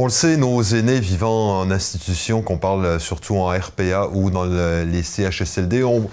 On le sait, nos aînés vivant en institution, qu'on parle surtout en RPA ou dans les CHSLD, ont,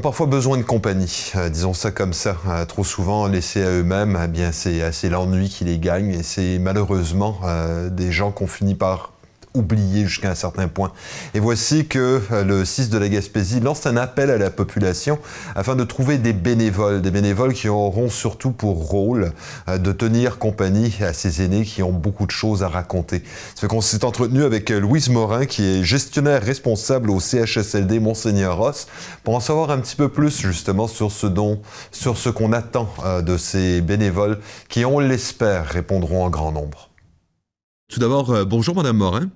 parfois besoin de compagnie, euh, disons ça comme ça. Euh, trop souvent laissés à eux-mêmes, eh bien c'est l'ennui qui les gagne et c'est malheureusement euh, des gens qu'on finit par oublié jusqu'à un certain point. Et voici que euh, le 6 de la Gaspésie lance un appel à la population afin de trouver des bénévoles, des bénévoles qui auront surtout pour rôle euh, de tenir compagnie à ces aînés qui ont beaucoup de choses à raconter. Ce qu'on s'est entretenu avec euh, Louise Morin, qui est gestionnaire responsable au CHSLD Monseigneur Ross, pour en savoir un petit peu plus justement sur ce dont, sur ce qu'on attend de ces bénévoles qui, on l'espère, répondront en grand nombre. Tout d'abord, bonjour Madame Morin.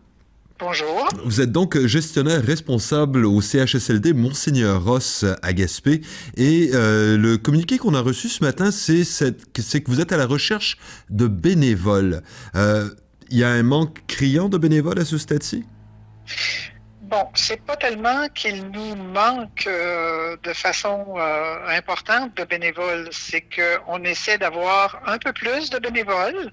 Bonjour. Vous êtes donc gestionnaire responsable au CHSLD Monseigneur Ross à Gaspé. Et euh, le communiqué qu'on a reçu ce matin, c'est que vous êtes à la recherche de bénévoles. Euh, il y a un manque criant de bénévoles à ce stade-ci? Bon, c'est pas tellement qu'il nous manque euh, de façon euh, importante de bénévoles, c'est qu'on essaie d'avoir un peu plus de bénévoles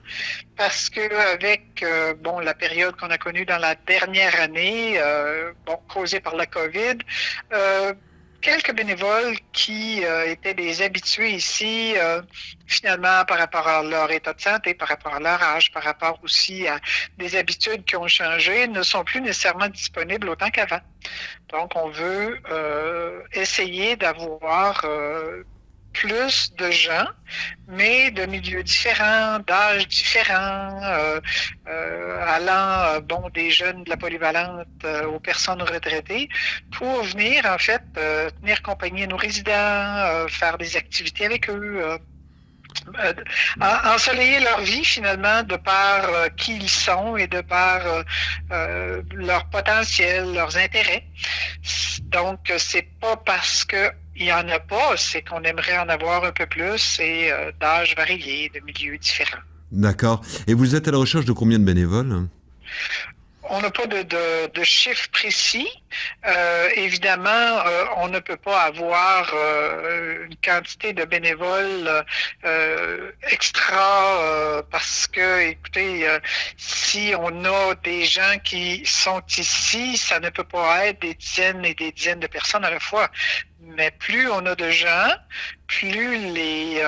parce que avec euh, bon la période qu'on a connue dans la dernière année, bon causée par la COVID, quelques bénévoles qui euh, étaient des habitués ici, euh, finalement, par rapport à leur état de santé, par rapport à leur âge, par rapport aussi à des habitudes qui ont changé, ne sont plus nécessairement disponibles autant qu'avant. Donc, on veut euh, essayer d'avoir plus de gens, mais de milieux différents, d'âges différents, euh, euh, allant euh, bon des jeunes de la polyvalente aux personnes retraitées, pour venir en fait tenir compagnie à nos résidents, faire des activités avec eux. ensoleiller leur vie finalement de par qui ils sont et de par leur potentiel, leurs intérêts. Donc c'est pas parce que il n'y en a pas, c'est qu'on aimerait en avoir un peu plus et euh, d'âges variés, de milieux différents. D'accord. Et vous êtes à la recherche de combien de bénévoles? On n'a pas de, de, de, chiffre précis. Euh, évidemment, euh, on ne peut pas avoir euh, une quantité de bénévoles extra parce que, écoutez, si on a des gens qui sont ici, ça ne peut pas être des dizaines et des dizaines de personnes à la fois. Mais plus on a de gens, plus les,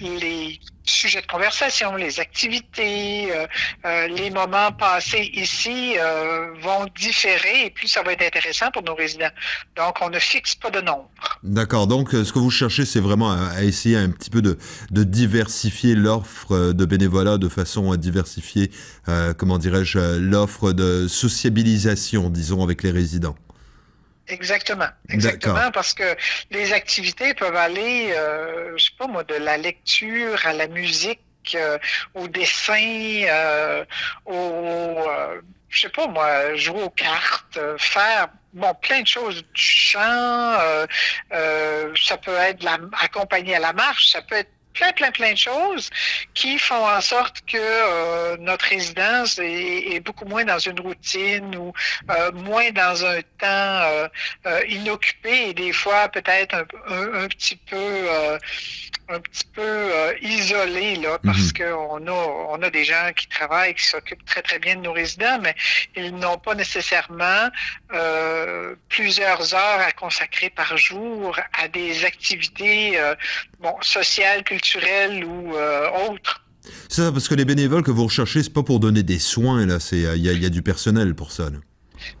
les sujets de conversation, les activités, euh, euh, les moments passés ici euh, vont différer et plus ça va être intéressant pour nos résidents. Donc, on ne fixe pas de nombre. D'accord. Donc, ce que vous cherchez, c'est vraiment à, essayer un petit peu de, de diversifier l'offre de bénévolat de façon à diversifier, comment dirais-je, l'offre de sociabilisation, disons, avec les résidents. Exactement, exactement, parce que les activités peuvent aller, euh, je sais pas moi, de la lecture à la musique, euh, au dessin, euh, au, euh, je sais pas moi, jouer aux cartes, faire bon plein de choses, du chant, ça peut être la, accompagné à la marche, ça peut être plein, plein, plein de choses qui font en sorte que euh, notre résidence est, beaucoup moins dans une routine ou euh, moins dans un temps euh, inoccupé et des fois peut-être un, un, petit peu un petit peu isolé là parce mhm. qu'on a on a des gens qui travaillent qui s'occupent très très bien de nos résidents mais ils n'ont pas nécessairement plusieurs heures à consacrer par jour à des activités bon sociales culturelles ou euh. C'est ça, parce que les bénévoles que vous recherchez, c'est pas pour donner des soins, là, c'est il y, a du personnel pour ça.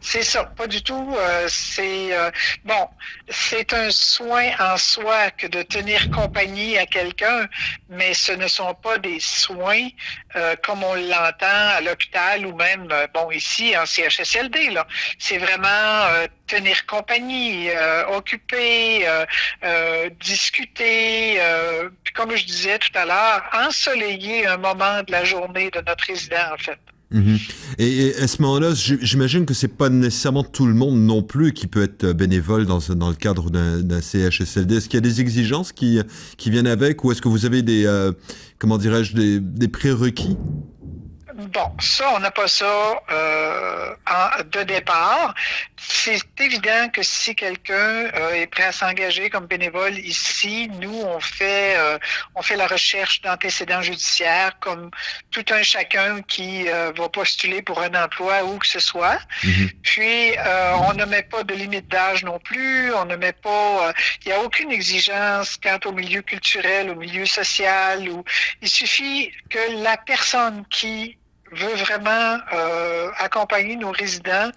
C'est ça, pas du tout. Euh, c'est euh, bon, c'est un soin en soi que de tenir compagnie à quelqu'un, mais ce ne sont pas des soins euh, comme on l'entend à l'hôpital ou même bon ici en CHSLD. Là, c'est vraiment tenir compagnie, occuper, discuter. puis comme je disais tout à l'heure, ensoleiller un moment de la journée de notre résident en fait. Mhm. Et, à ce moment-là, j'imagine que c'est pas nécessairement tout le monde non plus qui peut être bénévole dans, dans le cadre d'un CHSLD. Est-ce qu'il y a des exigences qui, qui viennent avec ou est-ce que vous avez des, euh, comment dirais-je, des, des prérequis? Bon, ça, on n'a pas ça euh, de départ. C'est évident que si quelqu'un euh, est prêt à s'engager comme bénévole ici, nous, on fait, euh, on fait la recherche d'antécédents judiciaires comme tout un chacun qui va postuler pour un emploi où que ce soit. Mm-hmm. Puis, on ne met pas de limite d'âge non plus. On ne met pas, il n'y a aucune exigence quant au milieu culturel, au milieu social. Ou, il suffit que la personne qui veut vraiment euh, accompagner nos résidents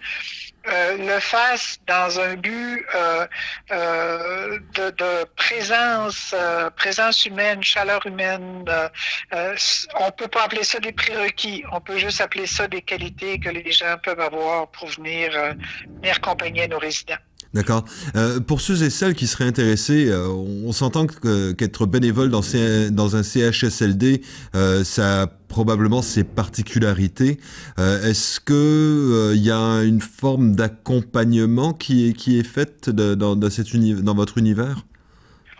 euh, le fasse dans un but euh, de, présence, présence humaine, chaleur humaine. On peut pas appeler ça des prérequis, on peut juste appeler ça des qualités que les gens peuvent avoir pour venir, venir accompagner nos résidents. D'accord. Pour ceux et celles qui seraient intéressés, on s'entend qu'être bénévole dans, dans, un CHSLD, euh, ça probablement ses particularités. Euh, est-ce que il y a une forme d'accompagnement qui est, qui est faite dans, dans, cette dans votre univers?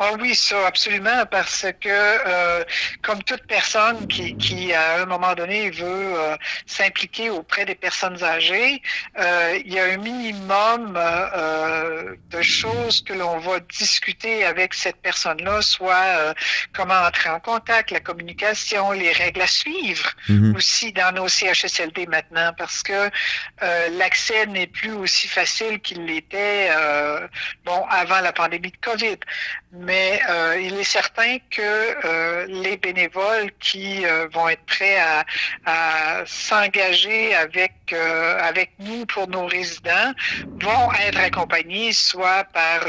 Ah oui, ça, absolument, parce que euh, comme toute personne qui, qui, à un moment donné, veut euh, s'impliquer auprès des personnes âgées, euh, il y a un minimum de choses que l'on va discuter avec cette personne-là, soit comment entrer en contact, la communication, les règles à suivre mhm. aussi dans nos CHSLD maintenant, parce que l'accès n'est plus aussi facile qu'il l'était bon avant la pandémie de COVID. Mais mais euh, il est certain que euh, les bénévoles qui euh, vont être prêts à, à s'engager avec avec nous pour nos résidents vont être accompagnés soit par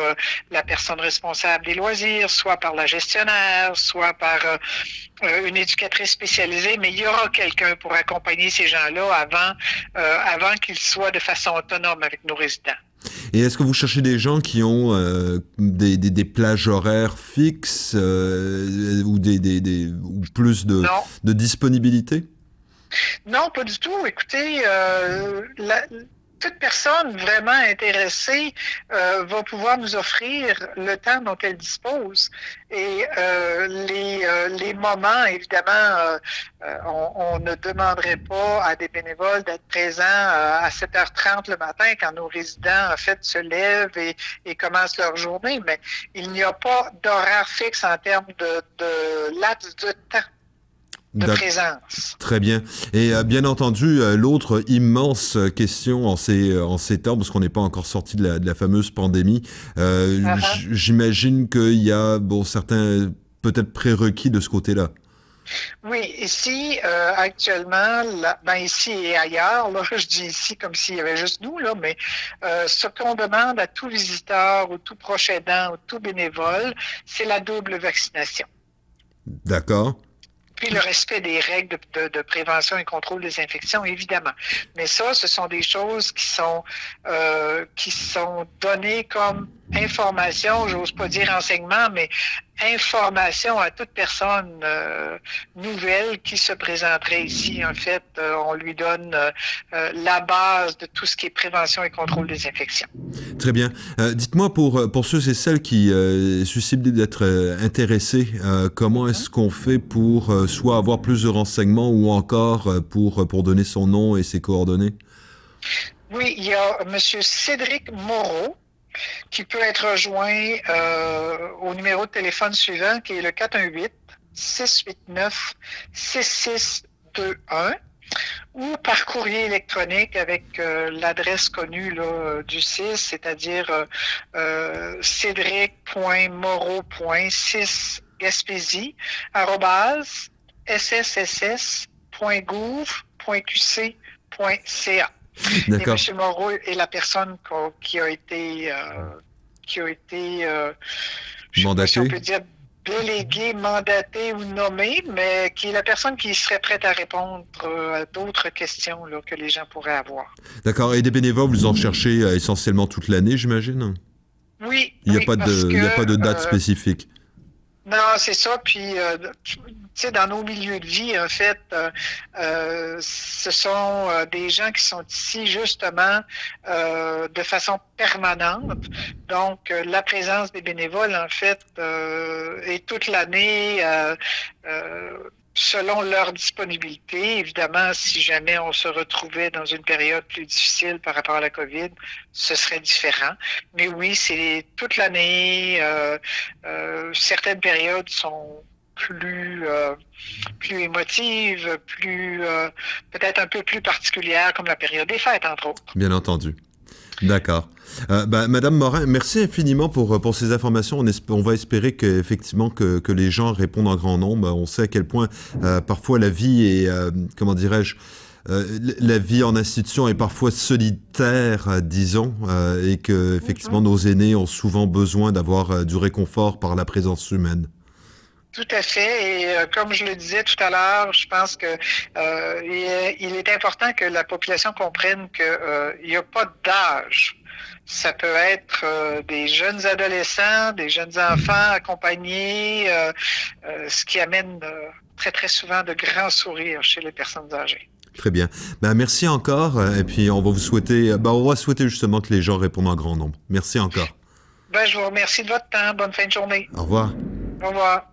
la personne responsable des loisirs, soit par la gestionnaire, soit par une éducatrice spécialisée, mais il y aura quelqu'un pour accompagner ces gens-là avant avant qu'ils soient de façon autonome avec nos résidents. Et est-ce que vous cherchez des gens qui ont euh, des, des, des, plages horaires fixes euh, ou, des, des, ou plus de, de, disponibilité? Non, pas du tout. Écoutez, euh, la, toute personne vraiment intéressée euh, va pouvoir nous offrir le temps dont elle dispose. Et euh, les, euh, les moments, évidemment, on, ne demanderait pas à des bénévoles d'être présents à 7h30 le matin quand nos résidents, en fait, se lèvent et, et commencent leur journée, mais il n'y a pas d'horaire fixe en termes de, de laps de temps de présence. Très bien. Et euh, bien entendu, euh, l'autre immense question en ces, euh, en ces temps, parce qu'on n'est pas encore sorti de la, de la fameuse pandémie, euh, uh -huh. j'imagine qu'il y a bon, certains peut-être prérequis de ce côté-là. Oui, ici, euh, actuellement, là, ben ici et ailleurs, là, je dis ici comme s'il y avait juste nous, là, mais euh, ce qu'on demande à tout visiteur ou tout proche aidant ou tout bénévole, c'est la double vaccination. D'accord puis le respect des règles de, de, prévention et contrôle des infections, évidemment. Mais ça, ce sont des choses qui sont euh, qui sont données comme information, j'ose pas dire enseignement, mais information à toute personne euh, nouvelle qui se présenterait ici. En fait, euh, on lui donne euh, euh, la base de tout ce qui est prévention et contrôle des infections. Très bien. Euh, dites-moi, pour, pour ceux et celles qui euh, susceptibles d'être intéressés, comment est-ce qu'on fait pour soit avoir plus de renseignements ou encore pour, pour donner son nom et ses coordonnées? Oui, il y a M. Cédric Moreau, qui peut être rejoint euh, au numéro de téléphone suivant, qui est le 418 689 6621 ou par courrier électronique avec euh, l'adresse connue là, du CIS, c'est-à-dire euh, euh cédric.moreau.6 Sss.gouv.qc.ca. Et M. Moreau est la personne qui a été, euh, qui a été euh, mandaté. Si on peut dire délégué, mandaté ou nommé, mais qui est la personne qui serait prête à répondre euh, à d'autres questions là, que les gens pourraient avoir. D'accord. Et des bénévoles, vous en cherchez euh, essentiellement toute l'année, j'imagine? Oui. Il n'y a, oui, pas de, il y a pas de date euh, spécifique. Non, c'est ça. Puis, euh, sais, dans nos milieux de vie, en fait, euh, euh, ce sont euh, des gens qui sont ici justement euh, de façon permanente. Donc, euh, la présence des bénévoles, en fait, est toute l'année selon leur disponibilité. Évidemment, si jamais on se retrouvait dans une période plus difficile par rapport à la COVID, ce serait différent. Mais oui, c'est toute l'année. Euh, euh, certaines périodes sont plus euh, plus plus peut-être un peu plus particulières, comme la période des fêtes, entre autres. Bien entendu. D'accord. Euh, bah, Madame Morin, merci infiniment pour, pour ces informations. On, on va espérer que, que, les gens répondent en grand nombre. On sait à quel point euh, parfois la vie est, euh, comment dirais-je, la vie en institution est parfois solitaire, disons, et que effectivement mhm. nos aînés ont souvent besoin d'avoir du réconfort par la présence humaine. Tout à fait. Et euh, comme je le disais tout à l'heure, je pense que euh, il, est, important que la population comprenne qu'il euh, n'y a pas d'âge. Ça peut être des jeunes adolescents, des jeunes enfants accompagnés, ce qui amène très très souvent de grands sourires chez les personnes âgées. Très bien. Ben, merci encore. Et puis on va vous souhaiter, ben, on va souhaiter justement que les gens répondent en grand nombre. Merci encore. Ben, je vous remercie de votre temps. Bonne fin de journée. Au revoir. Au revoir.